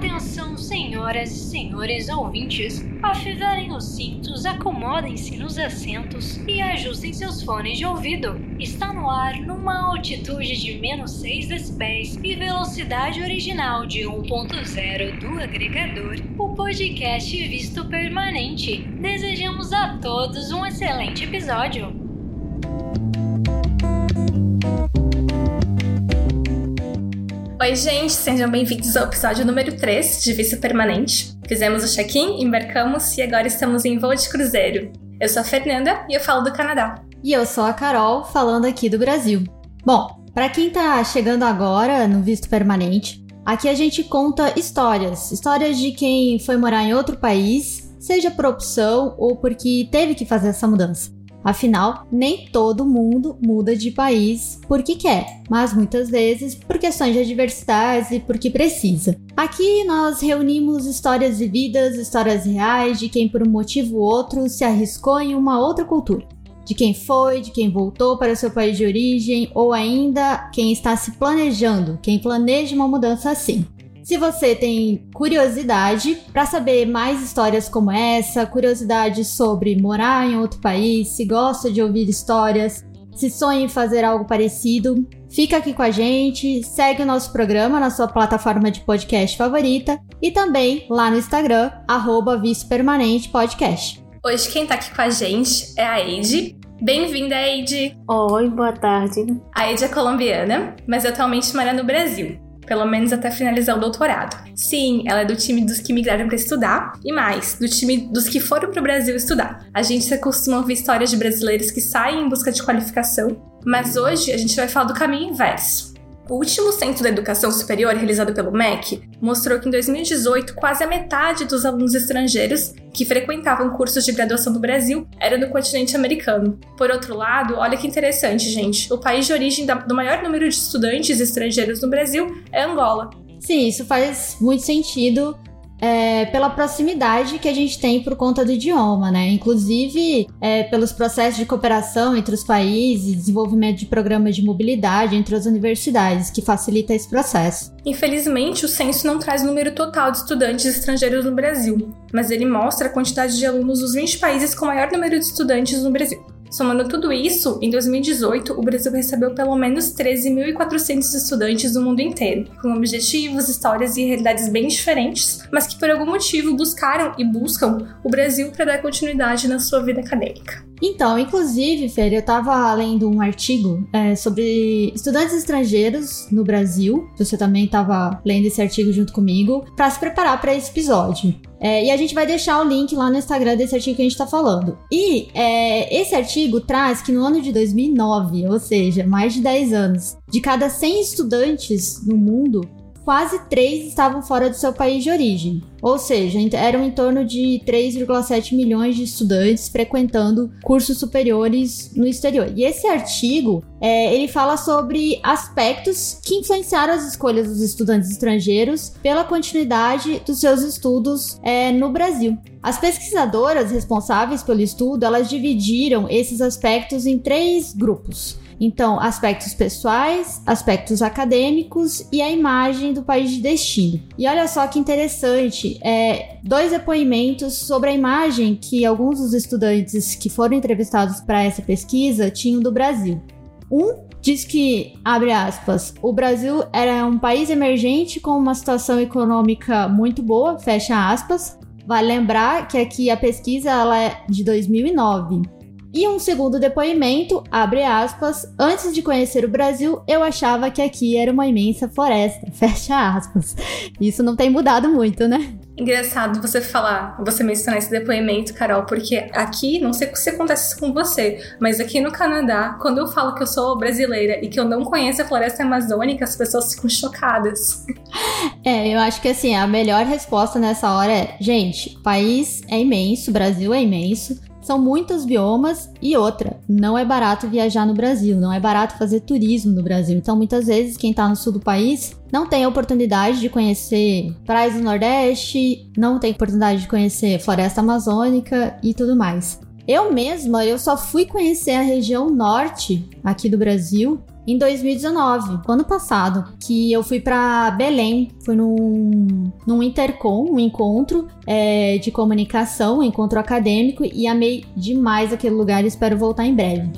Atenção, senhoras e senhores ouvintes. Afivelem os cintos, acomodem-se nos assentos e ajustem seus fones de ouvido. Está no ar numa altitude de menos 6 decibéis e velocidade original de 1.0 do agregador, o podcast Visto Permanente. Desejamos a todos um excelente episódio. Oi, gente, sejam bem-vindos ao episódio número 3 de Visto Permanente. Fizemos o check-in, embarcamos e agora estamos em voo de cruzeiro. Eu sou a Fernanda e eu falo do Canadá. E eu sou a Carol, falando aqui do Brasil. Bom, para quem tá chegando agora no Visto Permanente, aqui a gente conta histórias. Histórias de quem foi morar em outro país, seja por opção ou porque teve que fazer essa mudança. Afinal, nem todo mundo muda de país porque quer, mas muitas vezes por questões de adversidades e porque precisa. Aqui nós reunimos histórias vividas, histórias reais de quem por um motivo ou outro se arriscou em uma outra cultura. De quem foi, de quem voltou para seu país de origem ou ainda quem está se planejando, quem planeja uma mudança assim. Se você tem curiosidade para saber mais histórias como essa, curiosidade sobre morar em outro país, se gosta de ouvir histórias, se sonha em fazer algo parecido, fica aqui com a gente, segue o nosso programa na sua plataforma de podcast favorita e também lá no Instagram, arroba Vice Permanente Podcast. Hoje quem tá aqui com a gente é a Eide. Bem-vinda, Eide! Oi, boa tarde. A Eide é colombiana, mas atualmente mora no Brasil pelo menos até finalizar o doutorado. Sim, ela é do time dos que migraram para estudar e mais, do time dos que foram para o Brasil estudar. A gente costuma ouvir histórias de brasileiros que saem em busca de qualificação, mas hoje a gente vai falar do caminho inverso. O último censo da educação superior, realizado pelo MEC, mostrou que em 2018 quase a metade dos alunos estrangeiros que frequentavam cursos de graduação no Brasil eram do continente americano. Por outro lado, olha que interessante, gente, o país de origem do maior número de estudantes estrangeiros no Brasil é Angola. Sim, isso faz muito sentido é, pela proximidade que a gente tem por conta do idioma, né? Inclusive é, pelos processos de cooperação entre os países, desenvolvimento de programas de mobilidade entre as universidades, que facilita esse processo. Infelizmente, o censo não traz o número total de estudantes estrangeiros no Brasil, mas ele mostra a quantidade de alunos dos 20 países com maior número de estudantes no Brasil. Somando tudo isso, em 2018, o Brasil recebeu pelo menos 13.400 estudantes do mundo inteiro, com objetivos, histórias e realidades bem diferentes, mas que por algum motivo buscaram e buscam o Brasil para dar continuidade na sua vida acadêmica. Então, inclusive, Fer, eu estava lendo um artigo é, sobre estudantes estrangeiros no Brasil. Você também estava lendo esse artigo junto comigo para se preparar para esse episódio. É, e a gente vai deixar o link lá no Instagram desse artigo que a gente está falando. E é, esse artigo traz que no ano de 2009, ou seja, mais de 10 anos, de cada 100 estudantes no mundo, quase 3 estavam fora do seu país de origem. Ou seja, eram em torno de 3,7 milhões de estudantes frequentando cursos superiores no exterior. E esse artigo, é, ele fala sobre aspectos que influenciaram as escolhas dos estudantes estrangeiros pela continuidade dos seus estudos é, no Brasil. As pesquisadoras responsáveis pelo estudo, elas dividiram esses aspectos em três grupos. Então, aspectos pessoais, aspectos acadêmicos e a imagem do país de destino. E olha só que interessante, é, dois depoimentos sobre a imagem que alguns dos estudantes que foram entrevistados para essa pesquisa tinham do Brasil. Um diz que, abre aspas, o Brasil era um país emergente com uma situação econômica muito boa, fecha aspas. Vale lembrar que aqui a pesquisa ela é de 2009. E um segundo depoimento, abre aspas, antes de conhecer o Brasil, eu achava que aqui era uma imensa floresta, fecha aspas. Isso não tem mudado muito, né? Engraçado você falar, você mencionar esse depoimento, Carol, porque aqui, não sei se acontece com você, mas aqui no Canadá, quando eu falo que eu sou brasileira e que eu não conheço a floresta amazônica, as pessoas ficam chocadas. É, eu acho que assim, a melhor resposta nessa hora é, gente, o país é imenso, o Brasil é imenso, são muitos biomas e outra, não é barato viajar no Brasil, não é barato fazer turismo no Brasil. Então, muitas vezes, quem está no sul do país não tem a oportunidade de conhecer praias do Nordeste, não tem oportunidade de conhecer floresta amazônica e tudo mais. Eu mesma, eu só fui conhecer a região norte aqui do Brasil em 2019, ano passado, que eu fui para Belém, fui num, num intercom, um encontro é, de comunicação, um encontro acadêmico, e amei demais aquele lugar e espero voltar em breve.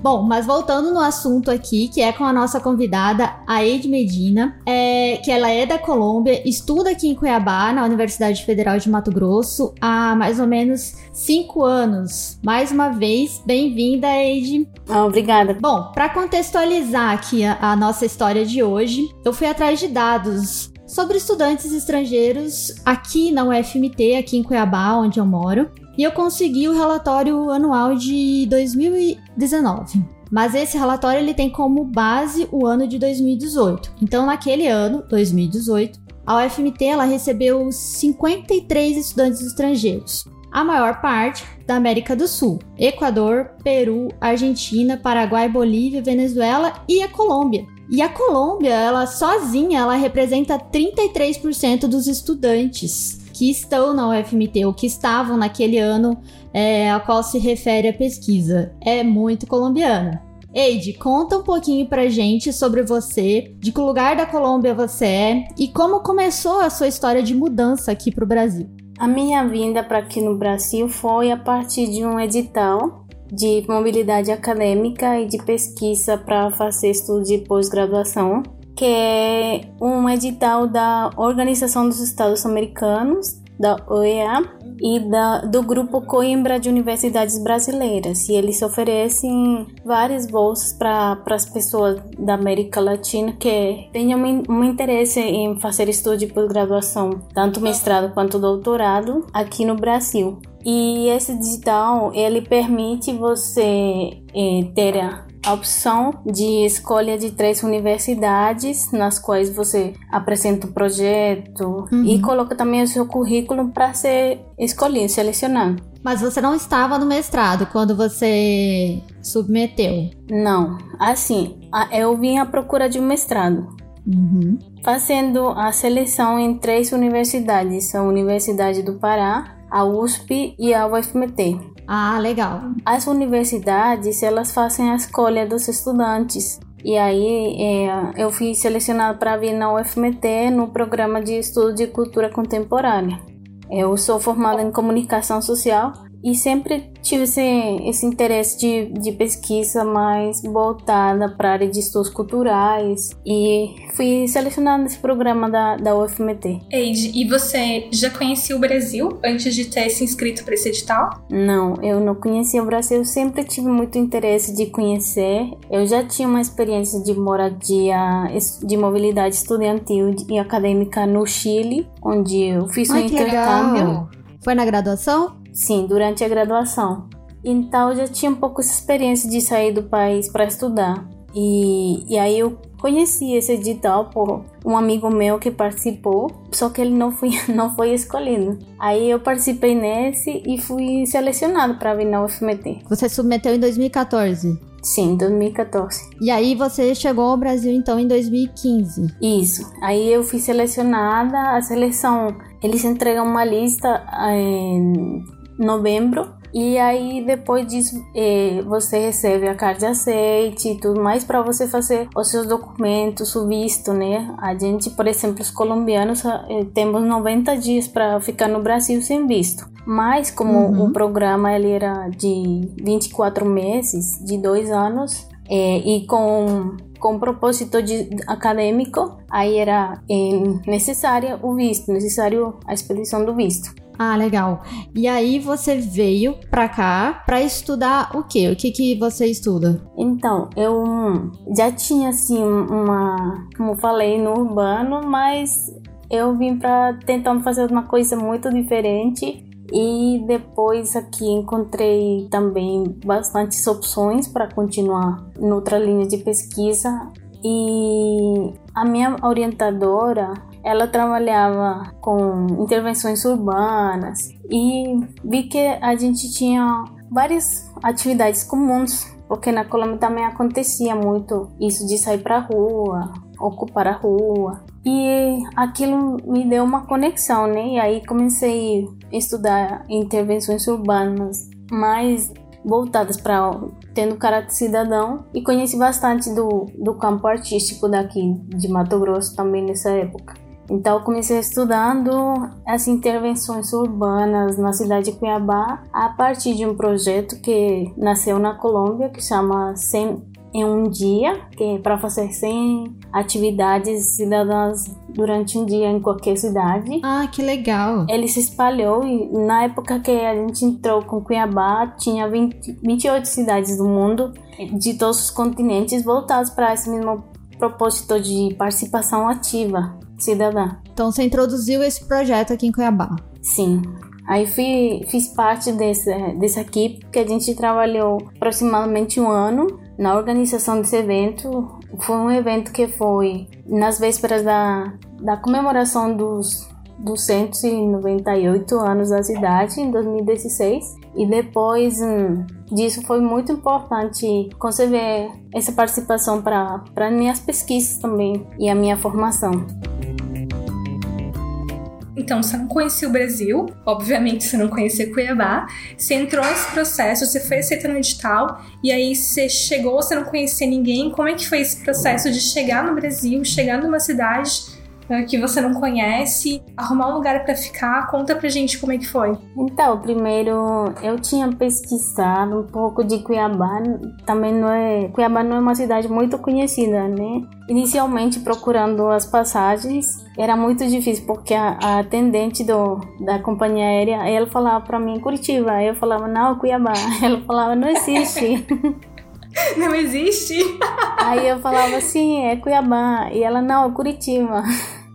Bom, mas voltando no assunto aqui, que é com a nossa convidada, a Eide Medina, é, que ela é da Colômbia, estuda aqui em Cuiabá, na Universidade Federal de Mato Grosso, há mais ou menos cinco anos. Mais uma vez, bem-vinda, Eide. Ah, obrigada. Bom, para contextualizar aqui a, a nossa história de hoje, eu fui atrás de dados sobre estudantes estrangeiros aqui na UFMT, aqui em Cuiabá, onde eu moro e eu consegui o relatório anual de 2019. Mas esse relatório ele tem como base o ano de 2018. Então, naquele ano, 2018, a UFMT ela recebeu 53 estudantes estrangeiros, a maior parte da América do Sul: Equador, Peru, Argentina, Paraguai, Bolívia, Venezuela e a Colômbia. E a Colômbia, ela sozinha, ela representa 33% dos estudantes que estão na UFMT ou que estavam naquele ano é, a qual se refere a pesquisa. É muito colombiana. Eide, conta um pouquinho pra gente sobre você, de que lugar da Colômbia você é e como começou a sua história de mudança aqui pro Brasil. A minha vinda para aqui no Brasil foi a partir de um edital de mobilidade acadêmica e de pesquisa para fazer estudo de pós-graduação que é um edital da Organização dos Estados Americanos, da OEA, e da, do grupo Coimbra de Universidades Brasileiras. E eles oferecem várias bolsas para as pessoas da América Latina que tenham um, interesse em fazer estudo de pós-graduação, tanto mestrado quanto doutorado, aqui no Brasil. E esse digital ele permite você eh, ter a opção de escolha de três universidades nas quais você apresenta o projeto uhum. e coloca também o seu currículo para ser escolhido, selecionado. Mas você não estava no mestrado quando você submeteu? Não. Assim, eu vim à procura de um mestrado. Uhum. Fazendo a seleção em três universidades: a Universidade do Pará, a USP e a UFMT. Ah, legal. As universidades, elas fazem a escolha dos estudantes. E aí é, eu fui selecionada para vir na UFMT no programa de estudo de cultura contemporânea. Eu sou formada em comunicação social e sempre tive esse, esse interesse de, de pesquisa mais voltada para a área de estudos culturais e fui selecionada nesse programa da, da UFMT. Eide, e você já conhecia o Brasil antes de ter se inscrito para esse edital? Não, eu não conhecia o Brasil, sempre tive muito interesse de conhecer. Eu já tinha uma experiência de moradia, de mobilidade estudantil e acadêmica no Chile, onde eu fiz Ai, um intercâmbio. Legal. Foi na graduação? Sim, durante a graduação. Então eu já tinha um pouco essa experiência de sair do país para estudar. E, e aí eu conheci esse edital por um amigo meu que participou, só que ele não foi, não foi escolhido. Aí eu participei nesse e fui selecionado para vir na UFMT. Você submeteu em 2014? Sim, 2014. E aí você chegou ao Brasil então em 2015? Isso. Aí eu fui selecionada. A seleção, eles entregam uma lista em novembro e aí, depois disso, eh, você recebe a carta de aceite e tudo mais para você fazer os seus documentos, o visto, né? A gente, por exemplo, os colombianos, eh, temos 90 dias para ficar no Brasil sem visto. Mas, como uhum. o programa ele era de 24 meses, de dois anos, eh, e com com propósito de, acadêmico, aí era necessária o visto, necessário a expedição do visto. Ah, legal. E aí você veio pra cá pra estudar o quê? O que que você estuda? Então, eu já tinha assim uma, como falei, no urbano, mas eu vim pra tentar fazer uma coisa muito diferente e depois aqui encontrei também bastantes opções para continuar noutra linha de pesquisa e a minha orientadora ela trabalhava com intervenções urbanas e vi que a gente tinha várias atividades comuns, porque na Colômbia também acontecia muito isso de sair para a rua, ocupar a rua. E aquilo me deu uma conexão, né? E aí comecei a estudar intervenções urbanas, mas voltadas para tendo caráter cidadão e conheci bastante do, do campo artístico daqui de Mato Grosso também nessa época. Então, eu comecei estudando as intervenções urbanas na cidade de Cuiabá a partir de um projeto que nasceu na Colômbia, que chama Sem em um dia, que é para fazer 100 atividades cidadãs durante um dia em qualquer cidade. Ah, que legal! Ele se espalhou e na época que a gente entrou com Cuiabá, tinha 20, 28 cidades do mundo, de todos os continentes, voltados para esse mesmo propósito de participação ativa cidadã. Então você introduziu esse projeto aqui em Cuiabá? Sim. Aí fui, fiz parte desse, dessa equipe que a gente trabalhou aproximadamente um ano na organização desse evento. Foi um evento que foi nas vésperas da, da comemoração dos 298 anos da cidade, em 2016. E depois hum, disso foi muito importante conceber essa participação para minhas pesquisas também e a minha formação. Então, você não conhecia o Brasil, obviamente você não conhecia Cuiabá, você entrou nesse processo, você foi aceita no edital, e aí você chegou, você não conhecia ninguém. Como é que foi esse processo de chegar no Brasil, chegar numa cidade que você não conhece, arrumar um lugar para ficar. Conta pra gente como é que foi. Então, primeiro eu tinha pesquisado um pouco de Cuiabá, também não é, Cuiabá não é uma cidade muito conhecida, né? Inicialmente procurando as passagens, era muito difícil porque a, a atendente do, da companhia aérea, ela falava para mim Curitiba, eu falava não, Cuiabá. Ela falava não existe. Não existe? Aí eu falava assim, é Cuiabá. E ela, não, é Curitiba.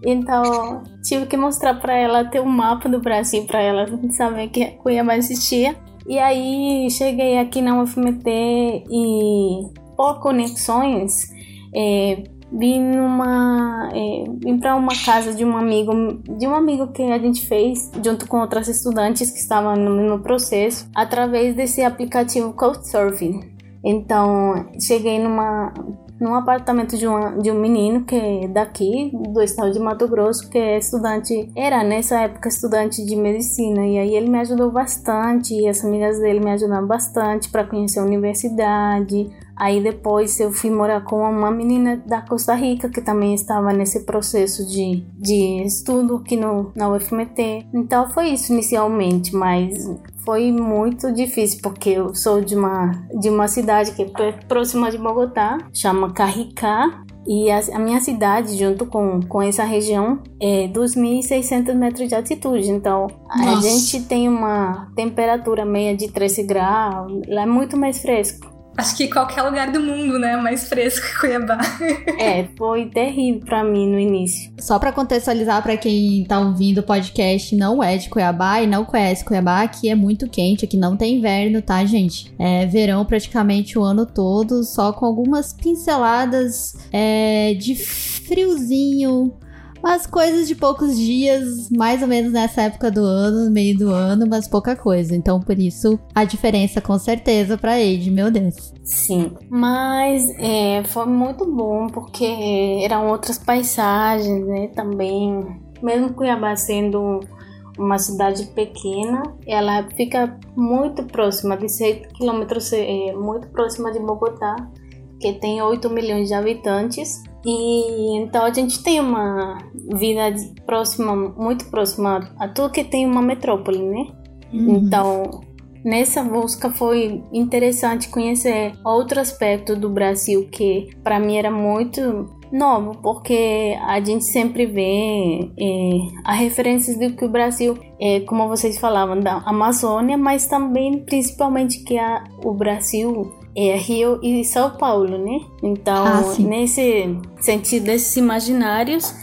Então, tive que mostrar para ela ter um mapa do Brasil para ela saber que Cuiabá existia. E aí cheguei aqui na UFMT e por conexões é, vim numa é, vim para uma casa de um amigo de um amigo que a gente fez junto com outras estudantes que estavam no mesmo processo através desse aplicativo Couchsurfing. Então, cheguei numa, num apartamento de, uma, de um menino que é daqui, do estado de Mato Grosso, que é estudante, era nessa época estudante de medicina, e aí ele me ajudou bastante, e as amigas dele me ajudaram bastante para conhecer a universidade, Aí depois eu fui morar com uma menina da Costa Rica que também estava nesse processo de, de estudo aqui no, na UFMT. Então foi isso inicialmente, mas foi muito difícil porque eu sou de uma, de uma cidade que é próxima de Bogotá, chama Carricá. E a, a, minha cidade, junto com, com essa região, é 2.600 metros de altitude. Então, Nossa. a gente tem uma temperatura meia de 13 graus. Lá é muito mais fresco. Acho que qualquer lugar do mundo, né? Mais fresco que Cuiabá. é, foi terrível para mim no início. Só para contextualizar para quem tá ouvindo o podcast, não é de Cuiabá e não conhece Cuiabá, aqui é muito quente, aqui não tem inverno, tá, gente? É verão praticamente o ano todo, só com algumas pinceladas é, de friozinho Umas coisas de poucos dias, mais ou menos nessa época do ano, no meio do ano, mas pouca coisa. Então, por isso, a diferença com certeza pra Age, meu Deus. Sim, mas é, foi muito bom porque eram outras paisagens, né? Também, mesmo Cuiabá sendo uma cidade pequena, ela fica muito próxima, de 6 quilômetros, é, muito próxima de Bogotá, que tem 8 milhões de habitantes. E então a gente tem uma vida próxima, muito próxima a tudo que tem uma metrópole, né? Uhum. Então, nessa busca foi interessante conhecer outro aspecto do Brasil que para mim era muito novo, porque a gente sempre vê é, a referências do que o Brasil, é, como vocês falavam, da Amazônia, mas também principalmente que a, o Brasil é Rio e São Paulo, né? Então, ah, nesse sentido desses imaginários,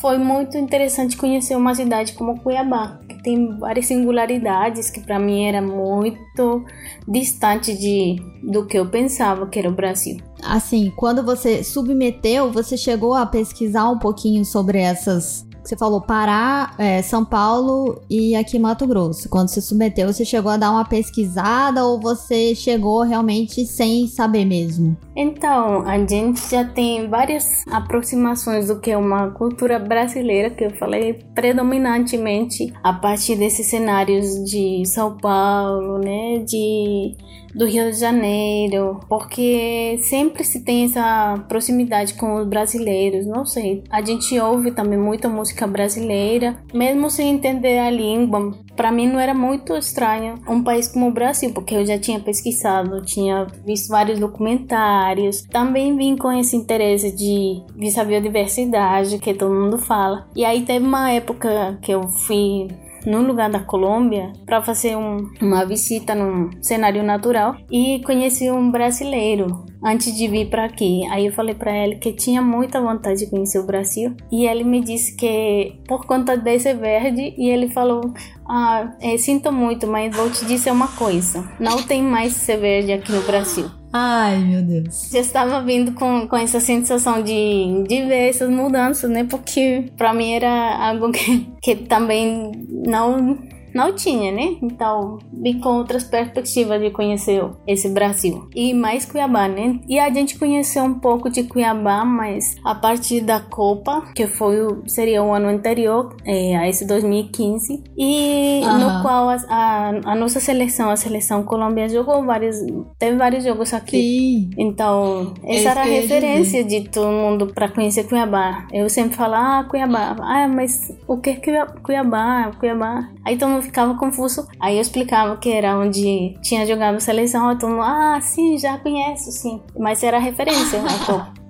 foi muito interessante conhecer uma cidade como Cuiabá, que tem várias singularidades que para mim era muito distante de do que eu pensava que era o Brasil. Assim, quando você submeteu, você chegou a pesquisar um pouquinho sobre essas você falou Pará, é, São Paulo e aqui Mato Grosso. Quando você submeteu, você chegou a dar uma pesquisada ou você chegou realmente sem saber mesmo? Então, a gente já tem várias aproximações do que é uma cultura brasileira, que eu falei predominantemente a partir desses cenários de São Paulo, né, de do Rio de Janeiro, porque sempre se tem essa proximidade com os brasileiros, não sei. A gente ouve também muita música brasileira, mesmo sem entender a língua. Para mim não era muito estranho um país como o Brasil, porque eu já tinha pesquisado, tinha visto vários documentários, também vim com esse interesse de vista a biodiversidade que todo mundo fala. E aí teve uma época que eu fui num lugar da Colômbia para fazer um, uma visita num cenário natural e conheci um brasileiro antes de vir para aqui. Aí eu falei para ele que tinha muita vontade de conhecer o Brasil e ele me disse que por conta desse verde e ele falou: "Ah, é, sinto muito, mas vou te dizer uma coisa. Não tem mais esse verde aqui no Brasil." Ai, meu Deus. Já estava vindo com, com essa sensação de, de ver essas mudanças, né? Porque para mim era algo que, que também não não tinha, né? Então, vim com outras perspectivas de conhecer esse Brasil. E mais Cuiabá, né? E a gente conheceu um pouco de Cuiabá, mas a partir da Copa, que foi seria o ano anterior é, a esse 2015, e uhum. no qual a, a, a, nossa seleção, a seleção colombiana, jogou vários, teve vários jogos aqui. Sim. Então, essa era a referência de todo mundo para conhecer Cuiabá. Eu sempre falo, ah, Cuiabá, ah, mas o que é Cuiabá? Cuiabá. Aí todo mundo ficava confuso. Aí eu explicava que era onde tinha jogado seleção. Todo mundo, ah, sim, já conheço, sim. Mas era referência, né,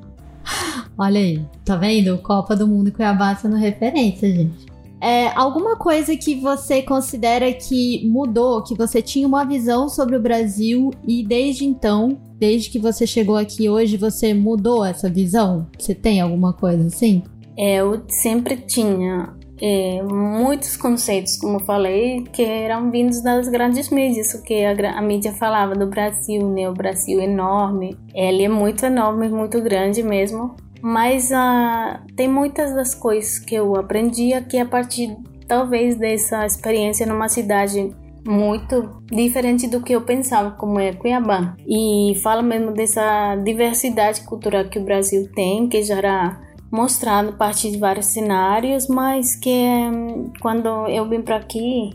Olha aí, tá vendo? Copa do Mundo e Cuiabá sendo referência, gente. É, alguma coisa que você considera que mudou, que você tinha uma visão sobre o Brasil e desde então, desde que você chegou aqui hoje, você mudou essa visão? Você tem alguma coisa assim? É, eu sempre tinha é, muitos conceitos, como eu falei, que eram vindos das grandes mídias, o que a, a, mídia falava do Brasil, né? O Brasil enorme, ele é muito enorme, muito grande mesmo. Mas uh, tem muitas das coisas que eu aprendi aqui a partir, talvez, dessa experiência numa cidade muito diferente do que eu pensava, como é Cuiabá. E fala mesmo dessa diversidade cultural que o Brasil tem, que já era mostrado a partir de vários cenários, mas que hum, quando eu vim para aqui,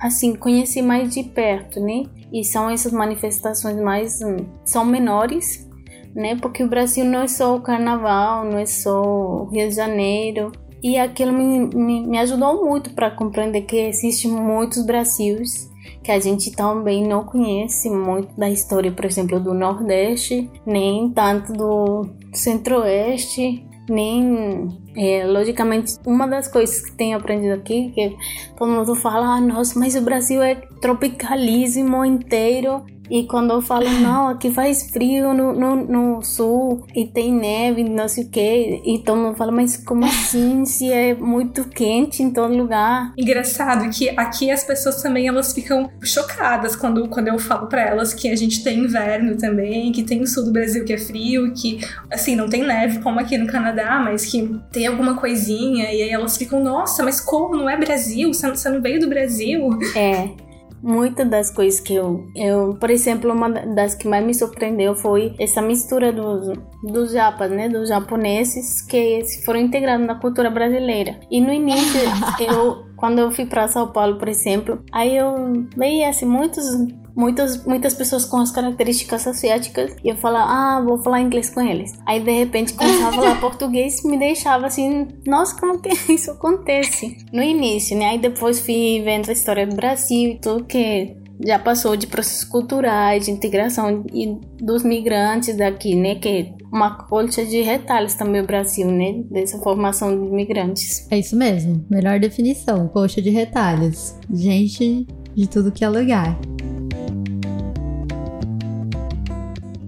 assim, conheci mais de perto, né? E são essas manifestações mais hum, são menores, né? Porque o Brasil não é só o carnaval, não é só o Rio de Janeiro. E aquilo me, me, me ajudou muito para compreender que existem muitos Brasils que a gente também não conhece muito da história, por exemplo, do Nordeste, nem tanto do Centro-Oeste, nem é, logicamente uma das coisas que tenho aprendido aqui que todo mundo fala ah, nossa mas o Brasil é tropicalíssimo inteiro e quando eu falo, não, aqui faz frio no, no, no sul e tem neve, não sei o que, e todo mundo fala, mas como assim se é muito quente em todo lugar? Engraçado que aqui as pessoas também elas ficam chocadas quando, quando eu falo para elas que a gente tem inverno também, que tem o sul do Brasil que é frio, que assim, não tem neve como aqui no Canadá, mas que tem alguma coisinha, e aí elas ficam, nossa, mas como? Não é Brasil? Você não, você não veio do Brasil? É muitas das coisas que eu, eu, por exemplo, uma das que mais me surpreendeu foi essa mistura dos, dos japas, né, dos japoneses que foram integrados na cultura brasileira. E no início, eu, quando eu fui para São Paulo, por exemplo, aí eu veio assim muitos muitas, muitas pessoas com as características asiáticas e eu falava, ah, vou falar inglês com eles. Aí de repente começava a falar português me deixava assim, nossa, como que isso acontece? No início, né? Aí depois fui vendo a história do Brasil e tudo que já passou de processos culturais, de integração e dos migrantes daqui, né? Que é uma colcha de retalhos também o Brasil, né? Dessa formação de migrantes. É isso mesmo, melhor definição, colcha de retalhos. Gente de tudo que é lugar.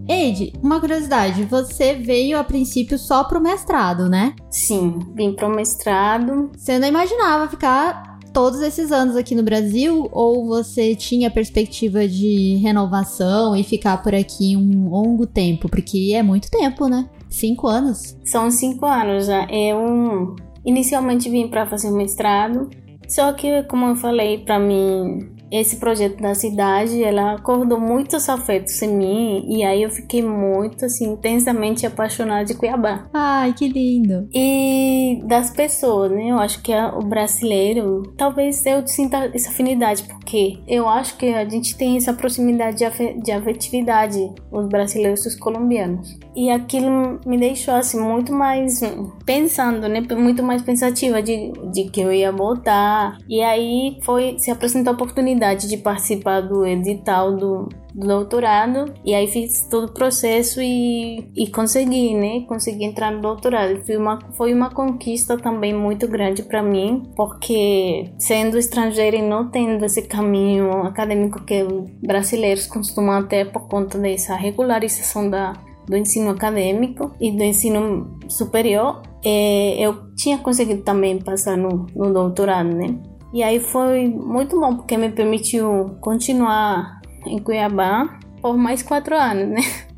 Eide, uma curiosidade, você veio a princípio só pro mestrado, né? Sim, vim pro mestrado. Você não imaginava ficar todos esses anos aqui no Brasil ou você tinha perspectiva de renovação e ficar por aqui um longo tempo? Porque é muito tempo, né? Cinco anos? São cinco anos. Eu inicialmente vim para fazer mestrado, só que, como eu falei, para mim esse projeto da cidade, ela acordou muitos afetos em mim e aí eu fiquei muito assim intensamente apaixonada de Cuiabá. Ai, que lindo. E das pessoas, né? Eu acho que o brasileiro, talvez eu sinta essa afinidade porque eu acho que a gente tem essa proximidade de, afetividade os brasileiros e os colombianos. E aquilo me deixou assim muito mais pensando, né? Muito mais pensativa de, de que eu ia voltar. E aí foi se apresentou a oportunidade de participar do edital do, do doutorado e aí fiz todo o processo e, e consegui, né? Consegui entrar no doutorado. Foi uma, foi uma conquista também muito grande para mim, porque sendo estrangeira e não tendo esse caminho acadêmico que brasileiros costumam ter por conta dessa regularização da, do ensino acadêmico e do ensino superior, é, eu tinha conseguido também passar no, no doutorado, né? E aí foi muito bom, porque me permitiu continuar em Cuiabá por mais quatro anos, né?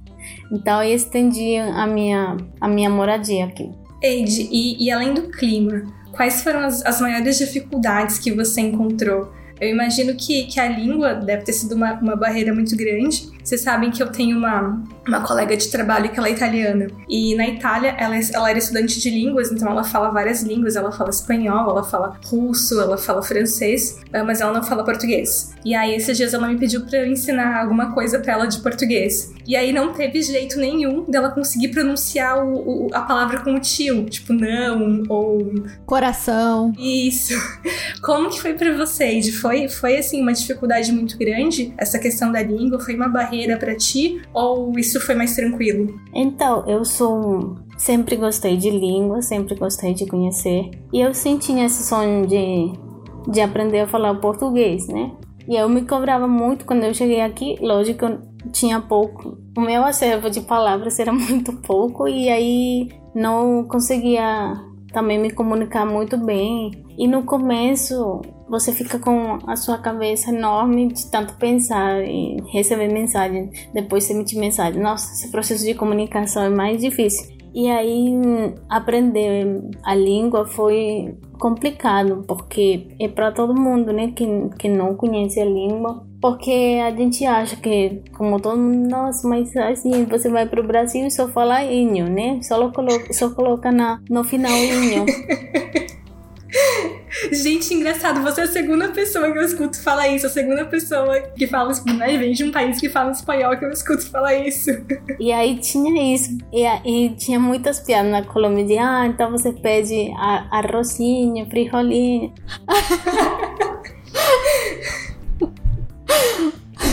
Então eu estendi a minha, a minha moradia aqui. Eide, e, e além do clima, quais foram as, as maiores dificuldades que você encontrou? Eu imagino que, que a língua deve ter sido uma, uma barreira muito grande. Vocês sabem que eu tenho uma, uma colega de trabalho que ela é italiana. E na Itália, ela, é, ela era estudante de línguas, então ela fala várias línguas. Ela fala espanhol, ela fala russo, ela fala francês, ah, mas ela não fala português. E aí, esses dias ela me pediu para eu ensinar alguma coisa para ela de português. E aí não teve jeito nenhum dela conseguir pronunciar o, o, a palavra com o tio, tipo não ou coração. Isso. Como que foi para você, Ed? Foi foi assim uma dificuldade muito grande essa questão da língua? Foi uma barreira para ti ou isso foi mais tranquilo? Então, eu sou sempre gostei de língua, sempre gostei de conhecer. E eu sim tinha esse sonho de, de aprender a falar português, né? E eu me cobrava muito quando eu cheguei aqui. Lógico, eu tinha pouco. O meu acervo de palavras era muito pouco e aí não conseguia também me comunicar muito bem. E no começo você fica com a sua cabeça enorme de tanto pensar e receber mensagem, depois emitir mensagem. Nossa, esse processo de comunicação é mais difícil. E aí aprender a língua foi complicado, porque é para todo mundo, né, que, que não conhece a língua. Porque a gente acha que, como todo mundo, nossa, mas assim, você vai para o Brasil e só fala inho, né? Só coloca, só coloca na, no final inho. Gente, engraçado, você é a segunda pessoa que eu escuto falar isso, a segunda pessoa que fala, né, vem de um país que fala espanhol que eu escuto falar isso. E aí tinha isso, e, e tinha muitas piadas na Colômbia de, ah, então você pede arrozinho, frijolinho.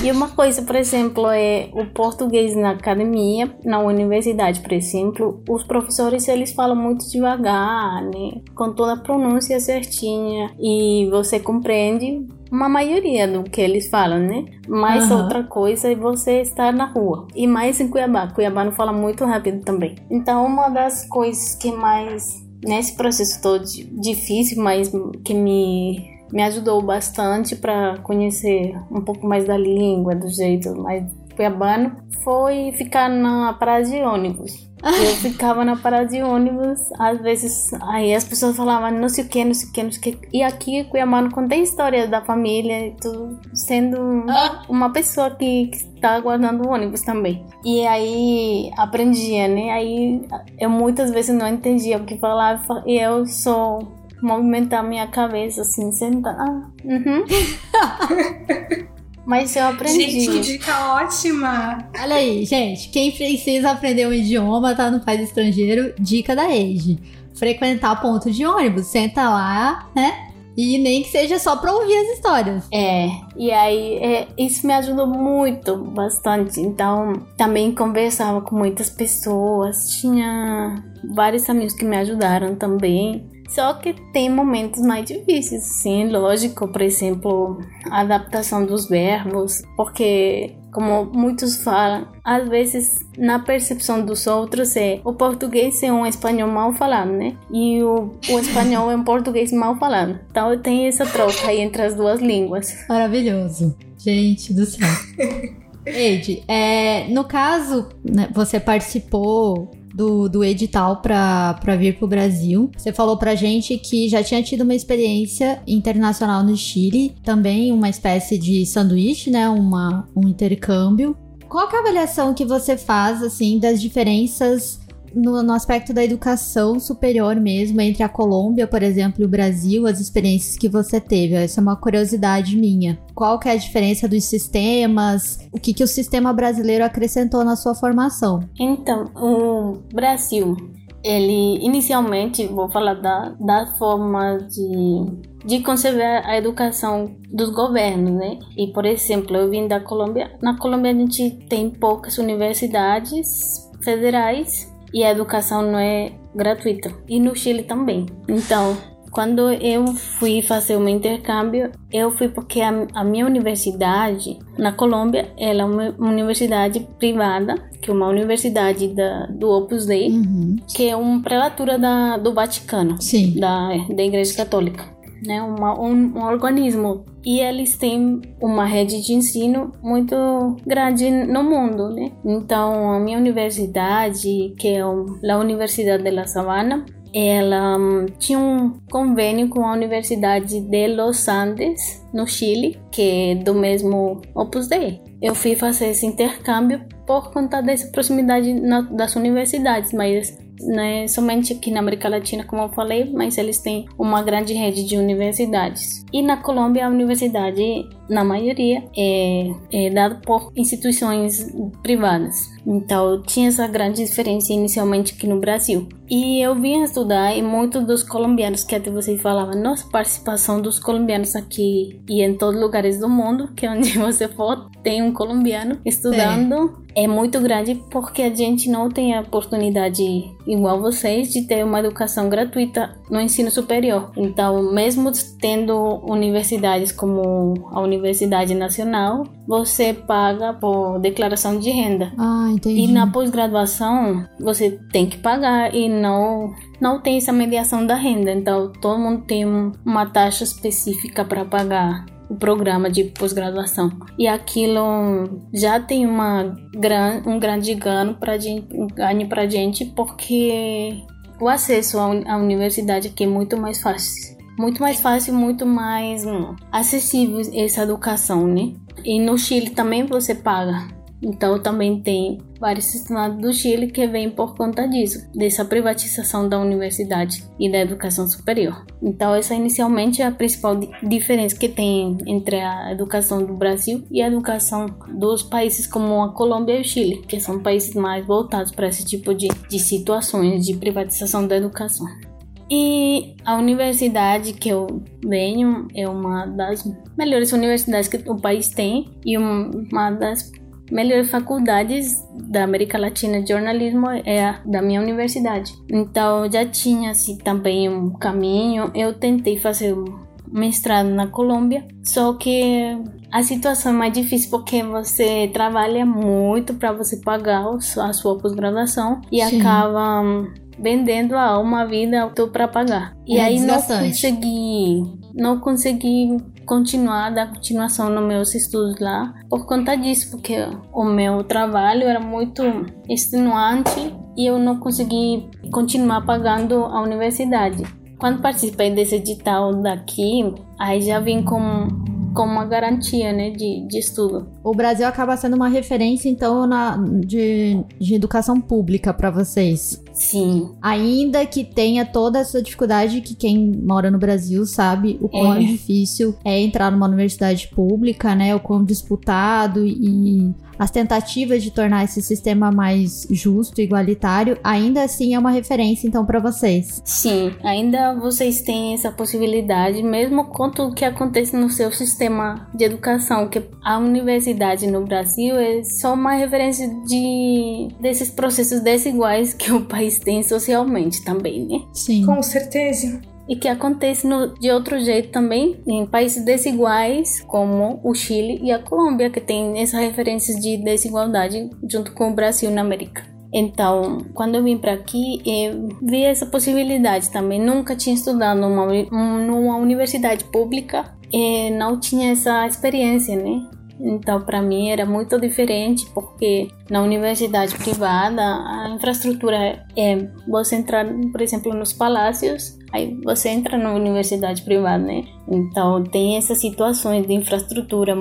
E uma coisa, por exemplo, é o português na academia, na universidade, por exemplo, os professores eles falam muito devagar, né? Com toda a pronúncia certinha e você compreende uma maioria do que eles falam, né? Mas uhum. outra coisa é você estar na rua. E mais em Cuiabá. Cuiabá não fala muito rápido também. Então, uma das coisas que mais nesse processo todo difícil, mas que me me ajudou bastante para conhecer um pouco mais da língua, do jeito mais cuiabano, foi ficar na parada de ônibus. Eu ficava na parada de ônibus, às vezes, aí as pessoas falavam não sei o que, não sei o que, não sei o que. E aqui, Cuiabano contém história da família, tudo, sendo ah. uma pessoa que, que está aguardando o ônibus também. E aí aprendia, né? Aí eu muitas vezes não entendia o que falava e eu sou movimentar minha cabeça assim, sentar. Ah, uhum. Mas eu aprendi. Gente, que dica ótima! Olha aí, gente. Quem precisa aprender um idioma, tá no país estrangeiro, dica da Age. Frequentar ponto de ônibus. Senta lá, né? E nem que seja só pra ouvir as histórias. É, e aí é, isso me ajudou muito, bastante. Então, também conversava com muitas pessoas. Tinha vários amigos que me ajudaram também. Só que tem momentos mais difíceis, sim, lógico, por exemplo, a adaptação dos verbos, porque como muitos falam, às vezes na percepção dos outros é o português é um espanhol mal falado, né? E o, o espanhol é um português mal falado. Então tem essa troca aí entre as duas línguas. Maravilhoso. Gente do céu. Eide, é, no caso, né, você participou do, do edital para vir para o Brasil. Você falou pra gente que já tinha tido uma experiência internacional no Chile, também uma espécie de sanduíche, né? Uma, um intercâmbio. Qual é a avaliação que você faz, assim, das diferenças no, no, aspecto da educação superior mesmo, entre a Colômbia, por exemplo, e o Brasil, as experiências que você teve? Essa é uma curiosidade minha. Qual que é a diferença dos sistemas? O que, que o sistema brasileiro acrescentou na sua formação? Então, o Brasil, ele inicialmente, vou falar da, da forma de, de conceber a educação dos governos, né? E, por exemplo, eu vim da Colômbia. Na Colômbia a gente tem poucas universidades federais e a educação não é gratuita. E no Chile também. Então, quando eu fui fazer o meu intercâmbio, eu fui porque a, a minha universidade na Colômbia ela é uma universidade privada, que é uma universidade da, do Opus Dei, uhum. que é uma prelatura da, do Vaticano, Sim. Da, da Igreja Católica né, uma, um, um organismo e eles têm uma rede de ensino muito grande no mundo, né? Então, a minha universidade, que é a Universidade de La Sabana, ela um, tinha um convênio com a Universidade de Los Andes, no Chile, que é do mesmo Opus Dei. Eu fui fazer esse intercâmbio por conta dessa proximidade na, das universidades, mas não é somente aqui na América Latina, como eu falei, mas eles têm uma grande rede de universidades. E na Colômbia, a universidade, na maioria, é, é dada por instituições privadas. Então, tinha essa grande diferença inicialmente aqui no Brasil. E eu vim estudar e muitos dos colombianos, que até você falava, nossa participação dos colombianos aqui e em todos os lugares do mundo, que é onde você for, tem um colombiano estudando. É. é muito grande porque a gente não tem a oportunidade, igual vocês, de ter uma educação gratuita no ensino superior. Então, mesmo tendo universidades como a Universidade Nacional, você paga por declaração de renda. Ah, entendi. E na pós-graduação, você tem que pagar e não não tem essa mediação da renda. Então, todo mundo tem uma taxa específica para pagar o programa de pós-graduação. E aquilo já tem uma gran, um grande ganho para gente, ganho para gente porque o acesso à universidade aqui é muito mais fácil. Muito mais fácil, muito mais acessível essa educação, né? E no Chile também você paga então também tem vários estudantes do Chile que vêm por conta disso, dessa privatização da universidade e da educação superior. Então essa inicialmente é a principal diferença que tem entre a educação do Brasil e a educação dos países como a Colômbia e o Chile, que são países mais voltados para esse tipo de, de situações de privatização da educação. E a universidade que eu venho é uma das melhores universidades que o país tem e uma das melhores faculdades da América Latina de jornalismo é a da minha universidade. Então já tinha assim também um caminho. Eu tentei fazer mestrado na Colômbia, só que a situação é mais difícil porque você trabalha muito para você pagar a sua pós-graduação e Sim. acaba vendendo a alma, a vida, tudo para pagar. E é aí não consegui, não consegui continuar, dar continuação nos meus estudos lá por conta disso, porque o meu trabalho era muito extenuante e eu não consegui continuar pagando a universidade. Quando participei desse edital daqui, aí já vim com como uma garantia, né, de, de estudo. O Brasil acaba sendo uma referência, então, na, de, de educação pública para vocês. Sim. Ainda que tenha toda essa dificuldade que quem mora no Brasil sabe o quão é. difícil é entrar numa universidade pública, né? O quão disputado e as tentativas de tornar esse sistema mais justo e igualitário, ainda assim é uma referência então para vocês. Sim, ainda vocês têm essa possibilidade, mesmo com tudo que acontece no seu sistema de educação, que a universidade no Brasil é só uma referência de desses processos desiguais que o país tem socialmente também, né? Sim. Com certeza e que acontece no, de outro jeito também em países desiguais como o Chile e a Colômbia, que tem essas referências de desigualdade junto com o Brasil na América. Então, quando eu vim para aqui, eu vi essa possibilidade também. Nunca tinha estudado numa, numa universidade pública, e não tinha essa experiência, né? Então, para mim era muito diferente, porque na universidade privada a infraestrutura é você entrar, por exemplo, nos palácios, aí você entra na universidade privada, né? Então tem essas situações de infraestrutura,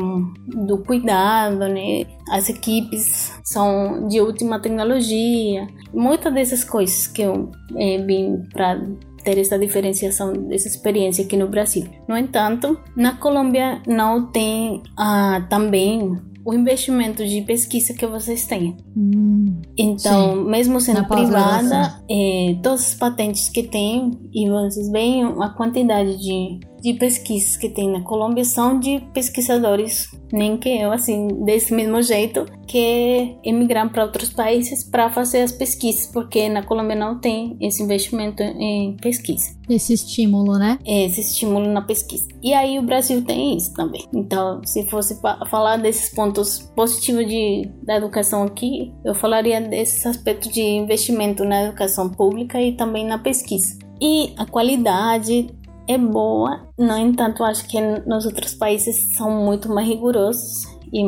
do cuidado, né? As equipes são de última tecnologia, muitas dessas coisas que eu é, vim para ter essa diferenciação dessa experiência aqui no Brasil. No entanto, na Colômbia não tem ah, também o investimento de pesquisa que vocês têm. Hum, então, sim. mesmo sendo privada, é, todas as patentes que tem, e vocês veem a quantidade de de pesquisas que tem na Colômbia são de pesquisadores, nem que eu, assim, desse mesmo jeito, que emigram para outros países para fazer as pesquisas, porque na Colômbia não tem esse investimento em pesquisa. Esse estímulo, né? Esse estímulo na pesquisa. E aí o Brasil tem isso também. Então, se fosse falar desses pontos positivos de, da educação aqui, eu falaria desses aspectos de investimento na educação pública e também na pesquisa. E a qualidade é boa, no entanto, acho que nos outros países são muito mais rigorosos e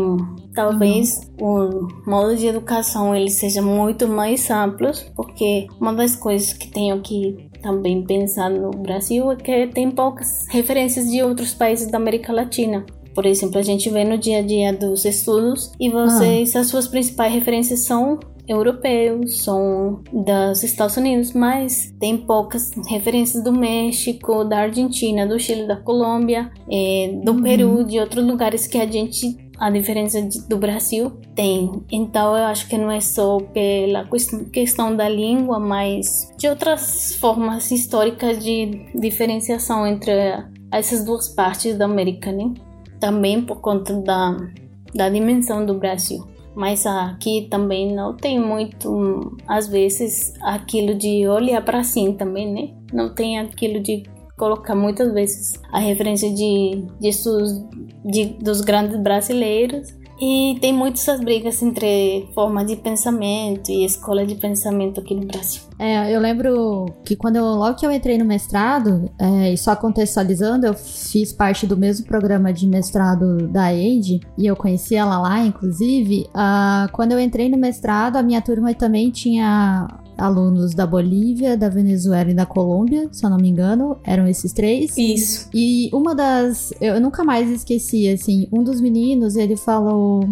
talvez uhum. o modo de educação ele seja muito mais amplo, porque uma das coisas que tenho que também pensar no Brasil é que tem poucas referências de outros países da América Latina. Por exemplo, a gente vê no dia a dia dos estudos e vocês, ah. as suas principais referências são europeus, são dos Estados Unidos, mas tem poucas referências do México, da Argentina, do Chile, da Colômbia, é, do uhum. Peru, de outros lugares que a gente a diferença do Brasil tem. Então eu acho que não é só pela questão da língua, mas de outras formas históricas de diferenciação entre essas duas partes da América, né? Também por conta da, da dimensão do Brasil mas aqui também não tem muito, às vezes, aquilo de olhar para cima também, né? Não tem aquilo de colocar muitas vezes a referência de, de, de dos grandes brasileiros e tem muitas brigas entre forma de pensamento e escola de pensamento aqui no Brasil. É, eu lembro que quando eu, logo que eu entrei no mestrado, é, e só contextualizando, eu fiz parte do mesmo programa de mestrado da EID, e eu conheci ela lá, inclusive. Uh, quando eu entrei no mestrado, a minha turma também tinha alunos da Bolívia, da Venezuela e da Colômbia, se eu não me engano, eram esses três. Isso. E uma das. Eu nunca mais esqueci, assim, um dos meninos, ele falou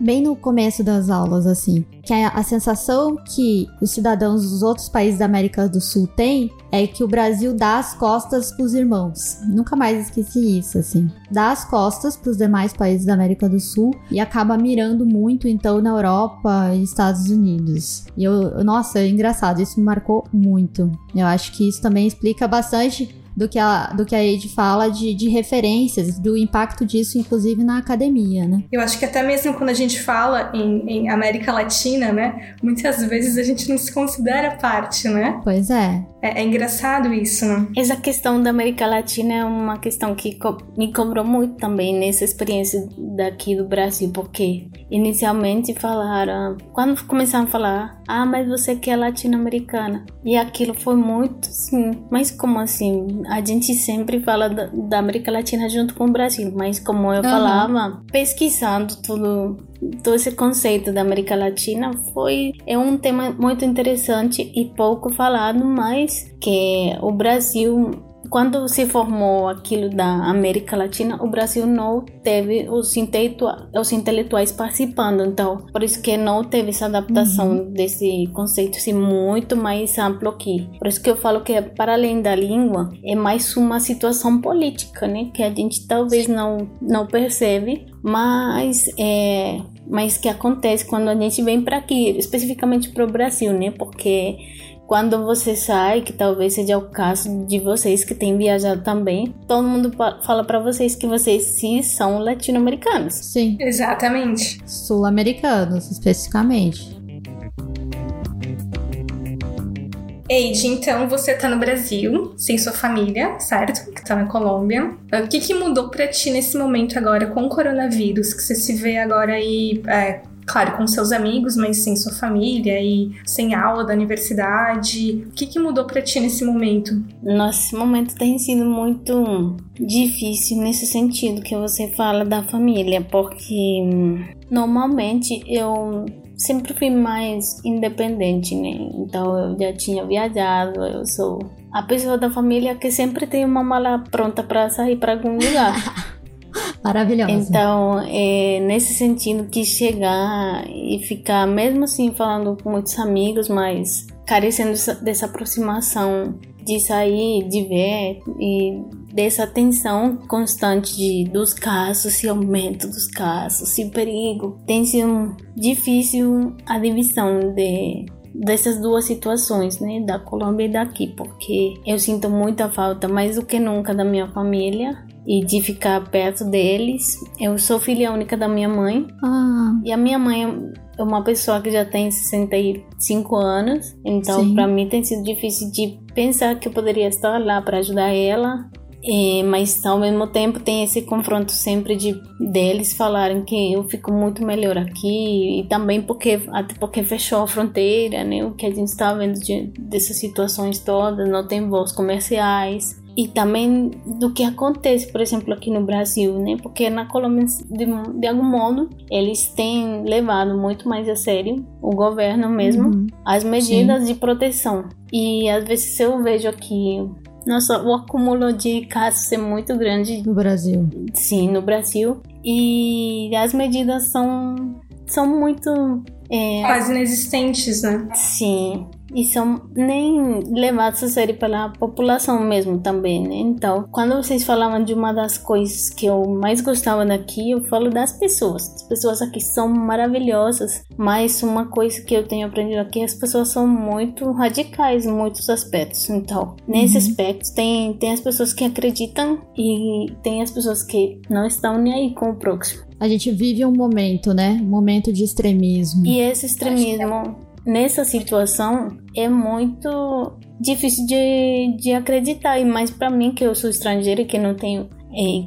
bem no começo das aulas, assim, que a, a, sensação que os cidadãos dos outros países da América do Sul têm é que o Brasil dá as costas pros irmãos. Nunca mais esqueci isso, assim. Dá as costas pros demais países da América do Sul e acaba mirando muito, então, na Europa e Estados Unidos. E eu, nossa, é engraçado, isso me marcou muito. Eu acho que isso também explica bastante do que a, do que a Ed fala de, de referências, do impacto disso, inclusive, na academia, né? Eu acho que até mesmo quando a gente fala em, em América Latina, né? Muitas vezes a gente não se considera parte, né? Pois é. É, é engraçado isso, né? Essa questão da América Latina é uma questão que co me cobrou muito também nessa experiência daqui do Brasil, porque inicialmente falaram, quando começaram a falar, ah, mas você que é latino-americana. E aquilo foi muito assim, mas como assim? a gente sempre fala da, da, América Latina junto com o Brasil, mas como eu uhum. falava, pesquisando tudo, todo esse conceito da América Latina foi é um tema muito interessante e pouco falado, mas que o Brasil quando se formou aquilo da América Latina, o Brasil não teve os, os intelectuais participando, então por isso que não teve essa adaptação uhum. desse conceito assim, muito mais amplo aqui. Por isso que eu falo que para além da língua é mais uma situação política, né, que a gente talvez não não percebe, mas é mas que acontece quando a gente vem para aqui, especificamente para o Brasil, né? Porque quando você sai, que talvez seja o caso de vocês que têm viajado também, todo mundo fala para vocês que vocês sim são latino-americanos. Sim. Exatamente. Sul-americanos, especificamente. Eide, então você tá no Brasil, sem sua família, certo? Que tá na Colômbia. O que, que mudou para ti nesse momento agora com o coronavírus? Que você se vê agora aí é, claro, com seus amigos, mas sem sua família e sem aula da universidade. O que, que mudou para ti nesse momento? Nossa, esse momento tem sido muito difícil nesse sentido que você fala da família, porque hum, normalmente eu sempre fui mais independente, né? Então eu já tinha viajado, eu sou a pessoa da família que sempre tem uma mala pronta para sair para algum lugar. Maravilhosa. Então, é, nesse sentido, que chegar e ficar, mesmo assim, falando com muitos amigos, mas carecendo dessa aproximação de sair, de ver e dessa tensão constante de, dos casos e aumento dos casos e perigo. Tem sido difícil a divisão de dessas duas situações, né, da Colômbia e daqui, porque eu sinto muita falta mais do que nunca da minha família e de ficar perto deles. Eu sou filha única da minha mãe. Ah. E a minha mãe é uma pessoa que já tem 65 anos, então para mim tem sido difícil de pensar que eu poderia estar lá para ajudar ela. É, mas ao mesmo tempo tem esse confronto sempre de deles falarem que eu fico muito melhor aqui e também porque até porque fechou a fronteira, né? O que a gente está vendo de, dessas situações todas, não tem voos comerciais e também do que acontece, por exemplo, aqui no Brasil, né? Porque na Colômbia, de, de algum modo, eles têm levado muito mais a sério o governo mesmo, uhum. as medidas Sim. de proteção. E às vezes eu vejo aqui nossa, o acúmulo de casos é muito grande no Brasil. Sim, no Brasil. E as medidas são são muito é, quase inexistentes, né? Sim e são nem levados a sério pela população mesmo também, né? Então, quando vocês falavam de uma das coisas que eu mais gostava daqui, eu falo das pessoas. As pessoas aqui são maravilhosas, mas uma coisa que eu tenho aprendido aqui, as pessoas são muito radicais em muitos aspectos. Então, nesse uhum. aspecto, tem, tem as pessoas que acreditam e tem as pessoas que não estão nem aí com o próximo. A gente vive um momento, né? Um momento de extremismo. E esse extremismo nessa situação é muito difícil de, de acreditar. E mais para mim, que eu sou estrangeira e que não tenho.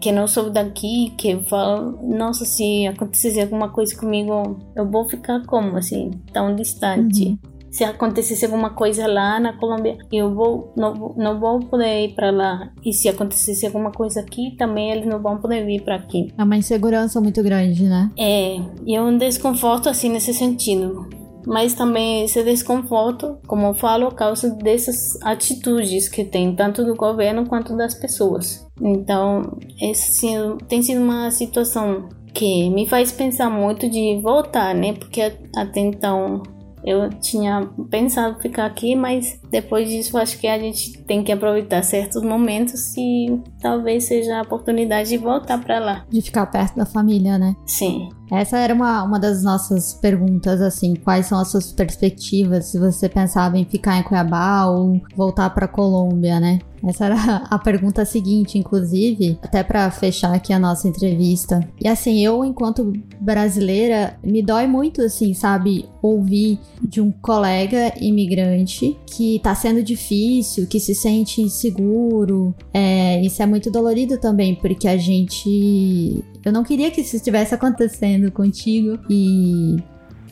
Que não sou daqui, que eu falo, nossa, se acontecesse alguma coisa comigo, eu vou ficar como, assim, tão distante. Uhum. Se acontecesse alguma coisa lá na Colômbia, eu vou não, não vou poder ir para lá. E se acontecesse alguma coisa aqui, também eles não vão poder vir para aqui. É uma insegurança muito grande, né? É, e é um desconforto assim nesse sentido mas também esse desconforto, como eu falo, a causa dessas atitudes que tem tanto do governo quanto das pessoas. Então, esse tem sido uma situação que me faz pensar muito de voltar, né? Porque até então eu tinha pensado ficar aqui, mas depois disso acho que a gente tem que aproveitar certos momentos e talvez seja a oportunidade de voltar para lá. De ficar perto da família, né? Sim. Essa era uma, uma das nossas perguntas, assim, quais são as suas perspectivas se você pensava em ficar em Cuiabá ou voltar para Colômbia, né? Essa era a pergunta seguinte, inclusive, até para fechar aqui a nossa entrevista. E assim, eu, enquanto brasileira, me dói muito, assim, sabe, ouvir de um colega imigrante que tá sendo difícil, que se sente inseguro. É, isso é muito dolorido também, porque a gente eu não queria que isso estivesse acontecendo contigo e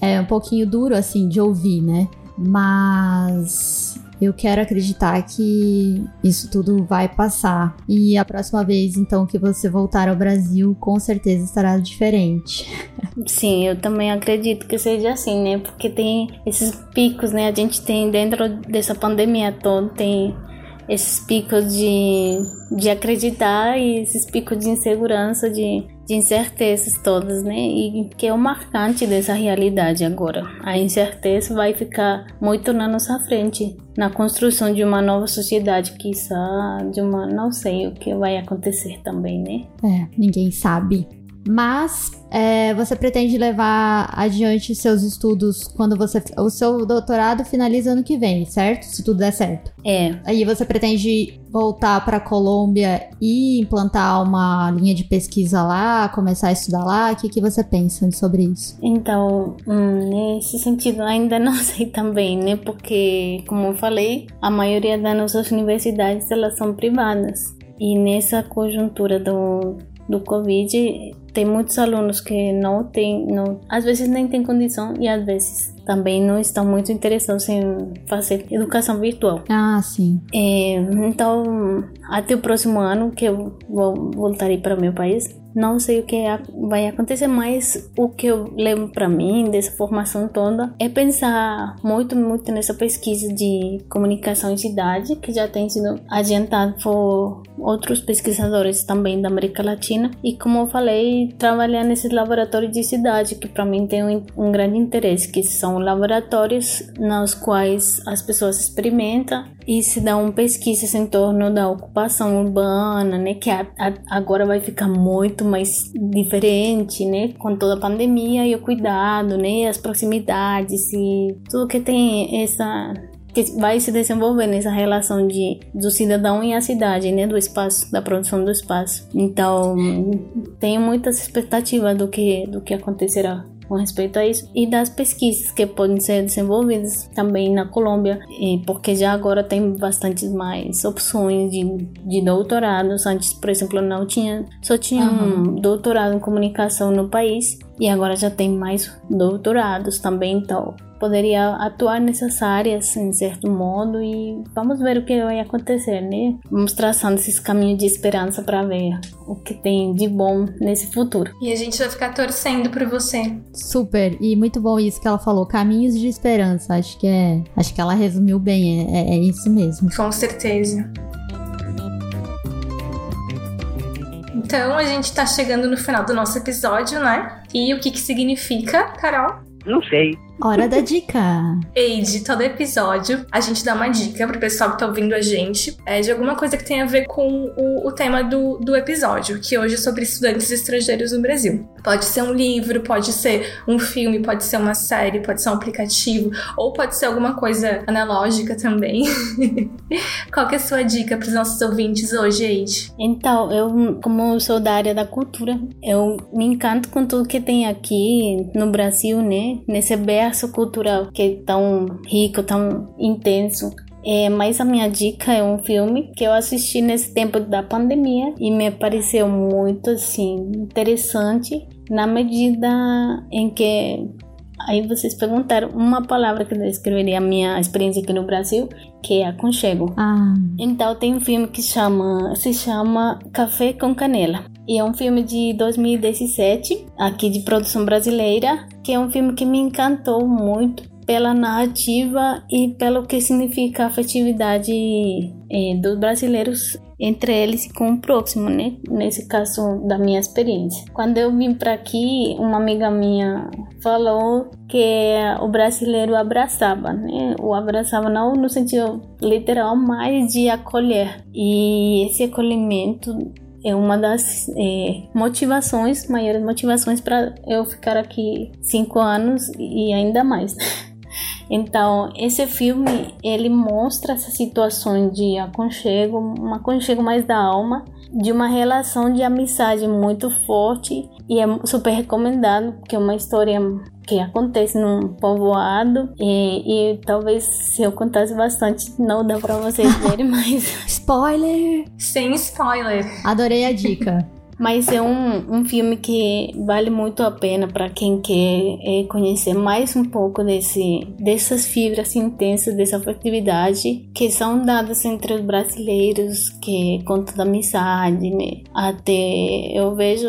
é um pouquinho duro assim de ouvir, né? Mas eu quero acreditar que isso tudo vai passar. E a próxima vez, então, que você voltar ao Brasil, com certeza estará diferente. Sim, eu também acredito que seja assim, né? Porque tem esses picos, né? A gente tem dentro dessa pandemia toda, tem esses picos de, de acreditar e esses picos de insegurança, de, de incertezas todas, né? E que é o marcante dessa realidade agora. A incerteza vai ficar muito na nossa frente, na construção de uma nova sociedade, quizá de uma, não sei o que vai acontecer também, né? É, ninguém sabe. Mas é, você pretende levar adiante seus estudos quando você. O seu doutorado finaliza ano que vem, certo? Se tudo der certo. É. Aí você pretende voltar para Colômbia e implantar uma linha de pesquisa lá, começar a estudar lá? O que, que você pensa sobre isso? Então, hum, nesse sentido, ainda não sei também, né? Porque, como eu falei, a maioria das nossas universidades elas são privadas. E nessa conjuntura do, do Covid, tem muitos alunos que não têm, não, às vezes nem têm condição e às vezes também não estão muito interessados em fazer educação virtual. Ah, sim. É, então, até o próximo ano que eu vou voltar para o meu país, não sei o que vai acontecer, mas o que eu levo para mim dessa formação toda é pensar muito, muito nessa pesquisa de comunicação em cidade, que já tem sido adiantado por outros pesquisadores também da América Latina. E como eu falei, trabalhar nesses laboratórios de cidade, que para mim tem um, um grande interesse, que são laboratórios nos quais as pessoas experimentam e se dão pesquisas em torno da ocupação urbana, né, que a, a, agora vai ficar muito mais diferente, né, com toda a pandemia e o cuidado, né, as proximidades e tudo que tem essa que vai se desenvolver nessa relação de do cidadão e a cidade, né, do espaço, da produção do espaço. Então, tenho muitas expectativas do que do que acontecerá com respeito a isso e das pesquisas que podem ser desenvolvidas também na Colômbia, porque já agora tem bastante mais opções de, de doutorados. Antes, por exemplo, não tinha, só tinha uhum. um doutorado em comunicação no país e agora já tem mais doutorados também, então poderia atuar nessas áreas em certo modo e vamos ver o que vai acontecer, né? Vamos traçando esses caminhos de esperança para ver o que tem de bom nesse futuro. E a gente vai ficar torcendo por você. Super, e muito bom isso que ela falou, caminhos de esperança. Acho que é, acho que ela resumiu bem, é, é isso mesmo. Com certeza. Então a gente tá chegando no final do nosso episódio, né? E o que que significa, Carol? Não sei. Hora da dica! Eide, todo episódio a gente dá uma dica pro pessoal que tá ouvindo a gente é, de alguma coisa que tenha a ver com o, o tema do, do episódio, que hoje é sobre estudantes estrangeiros no Brasil. Pode ser um livro, pode ser um filme, pode ser uma série, pode ser um aplicativo, ou pode ser alguma coisa analógica também. Qual que é a sua dica para os nossos ouvintes hoje, Eide? Então, eu, como sou da área da cultura, eu me encanto com tudo que tem aqui no Brasil, né? Nesse universo cultural que é tão rico, tão intenso. É, mas a minha dica é um filme que eu assisti nesse tempo da pandemia e me pareceu muito assim interessante na medida em que aí vocês perguntaram uma palavra que descreveria a minha experiência aqui no Brasil, que é aconchego. Ah. Então tem um filme que chama se chama Café com Canela. E é um filme de 2017, aqui de produção brasileira, que é um filme que me encantou muito pela narrativa e pelo que significa a afetividade eh, dos brasileiros entre eles e com o próximo, né? Nesse caso da minha experiência. Quando eu vim para aqui, uma amiga minha falou que o brasileiro abraçava, né? O abraçava não no sentido literal, mas de acolher. E esse acolhimento é uma das é, motivações, maiores motivações para eu ficar aqui cinco anos e ainda mais. Então, esse filme, ele mostra essa situação de aconchego, um aconchego mais da alma, de uma relação de amizade muito forte e é super recomendado, porque é uma história que acontece num povoado e, e talvez se eu contasse bastante não dá para vocês verem, mas spoiler, sem spoiler. Adorei a dica. Mas é um, um filme que vale muito a pena para quem quer é, conhecer mais um pouco desse, dessas fibras intensas, dessa afetividade que são dadas entre os brasileiros, que conta da amizade, né? Até eu vejo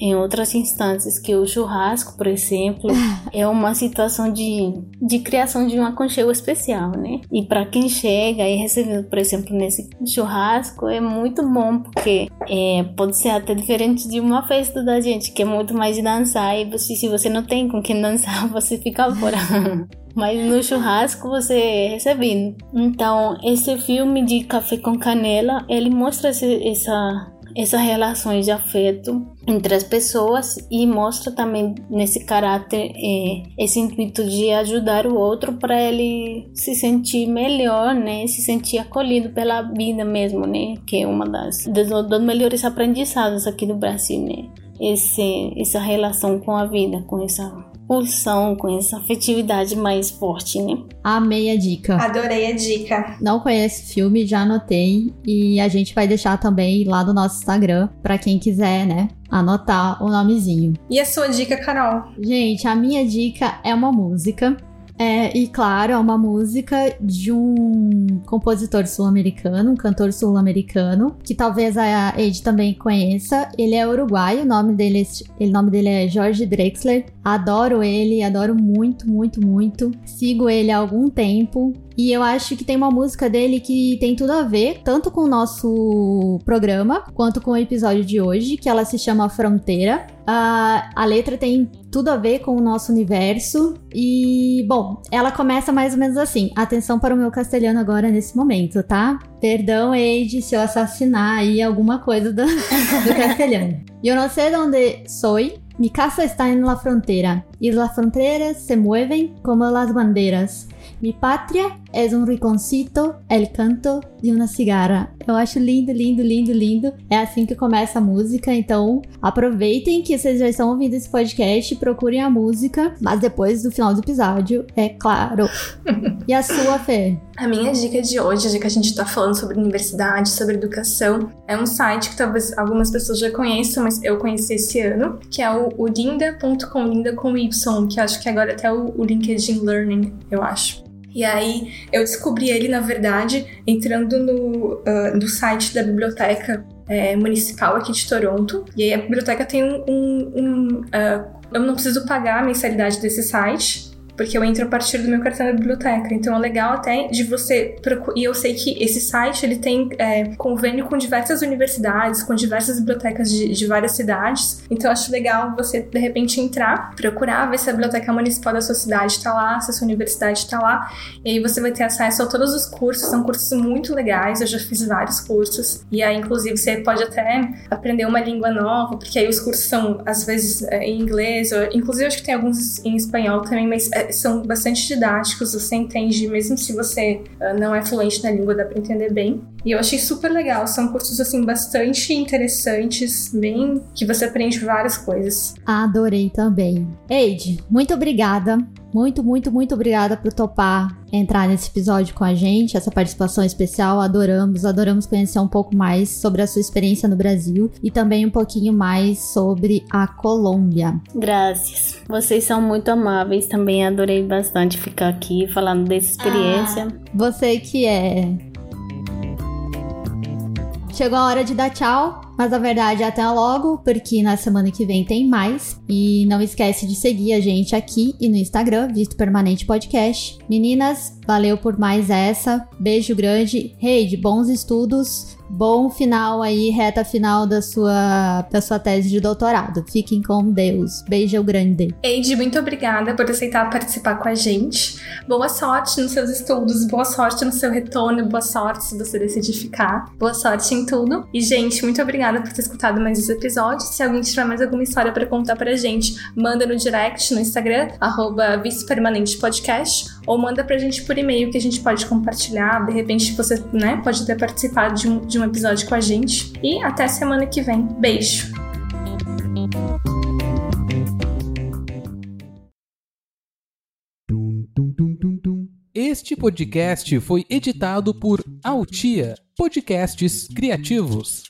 em outras instâncias que o churrasco, por exemplo, é uma situação de, de criação de um aconchego especial, né? E para quem chega e recebe, por exemplo, nesse churrasco, é muito bom porque é, pode ser até diferente de uma festa da gente, que é muito mais de dançar e você, se você não tem com quem dançar, você fica fora. Mas no churrasco você é recebendo. Então, esse filme de Café com Canela, ele mostra essa, essas relações de afeto entre as pessoas e mostra também nesse caráter é, esse intuito de ajudar o outro para ele se sentir melhor, né? Se sentir acolhido pela vida mesmo, né? Que é uma das dos melhores aprendizados aqui no Brasil, né? Esse, essa relação com a vida, com essa pulsão, com essa afetividade mais forte, né? Amei a dica. Adorei a dica. Não conheço o filme, já anotei e a gente vai deixar também lá no nosso Instagram para quem quiser, né? Anotar o nomezinho. E a sua dica, Carol? Gente, a minha dica é uma música é, e claro, é uma música de um compositor sul-americano, um cantor sul-americano, que talvez a Ed também conheça. Ele é uruguaio, o nome dele, é, o nome dele é Jorge Drexler. Adoro ele, adoro muito, muito, muito. Sigo ele há algum tempo. E eu acho que tem uma música dele que tem tudo a ver, tanto com o nosso programa, quanto com o episódio de hoje, que ela se chama Fronteira. Uh, a letra tem tudo a ver com o nosso universo. E, bom, ela começa mais ou menos assim. Atenção para o meu castelhano agora nesse momento, tá? Perdão, Eide, se eu assassinar aí alguma coisa do, do castelhano. Eu não sei de onde sou, mi casa está en la frontera, y las fronteras se mueven como las banderas. Mi patria é um riconcito, el canto de uma cigarra. Eu acho lindo, lindo, lindo, lindo. É assim que começa a música, então aproveitem que vocês já estão ouvindo esse podcast, procurem a música, mas depois do final do episódio, é claro. e a sua, Fê? A minha dica de hoje, já que a gente tá falando sobre universidade, sobre educação, é um site que talvez algumas pessoas já conheçam, mas eu conheci esse ano, que é o, o linda.com, linda com Y, que acho que agora até o, o LinkedIn Learning, eu acho. E aí eu descobri ele, na verdade, entrando no, uh, no site da biblioteca é, municipal aqui de Toronto. E aí a biblioteca tem um. um, um uh, eu não preciso pagar a mensalidade desse site porque eu entro a partir do meu cartão da biblioteca. Então é legal até de você e eu sei que esse site ele tem é, convênio com diversas universidades, com diversas bibliotecas de, de várias cidades. Então acho legal você de repente entrar, procurar ver se a biblioteca municipal da sua cidade está lá, se a sua universidade está lá, e aí você vai ter acesso a todos os cursos. São cursos muito legais. Eu já fiz vários cursos e aí inclusive você pode até aprender uma língua nova, porque aí os cursos são às vezes é, em inglês, ou, inclusive acho que tem alguns em espanhol também, mas é, são bastante didáticos, você entende, mesmo se você uh, não é fluente na língua, dá pra entender bem. E eu achei super legal, são cursos assim bastante interessantes, bem que você aprende várias coisas. Adorei também. Eide, muito obrigada muito, muito, muito obrigada por topar entrar nesse episódio com a gente, essa participação especial. Adoramos, adoramos conhecer um pouco mais sobre a sua experiência no Brasil e também um pouquinho mais sobre a Colômbia. Graças. Vocês são muito amáveis também. Adorei bastante ficar aqui falando dessa experiência. Ah, você que é. Chegou a hora de dar tchau. Mas a verdade até logo, porque na semana que vem tem mais. E não esquece de seguir a gente aqui e no Instagram, Visto Permanente Podcast. Meninas, valeu por mais essa. Beijo grande. Rei, de bons estudos bom final aí, reta final da sua, da sua tese de doutorado. Fiquem com Deus. Beijo grande. Eide, muito obrigada por aceitar participar com a gente. Boa sorte nos seus estudos, boa sorte no seu retorno, boa sorte se você decidir ficar. Boa sorte em tudo. E, gente, muito obrigada por ter escutado mais esse episódio. Se alguém tiver mais alguma história para contar pra gente, manda no direct no Instagram, arroba Permanente Podcast, ou manda pra gente por e-mail que a gente pode compartilhar. De repente você né, pode ter participado de um, de um episódio com a gente. E até semana que vem. Beijo! Este podcast foi editado por Altia Podcasts Criativos.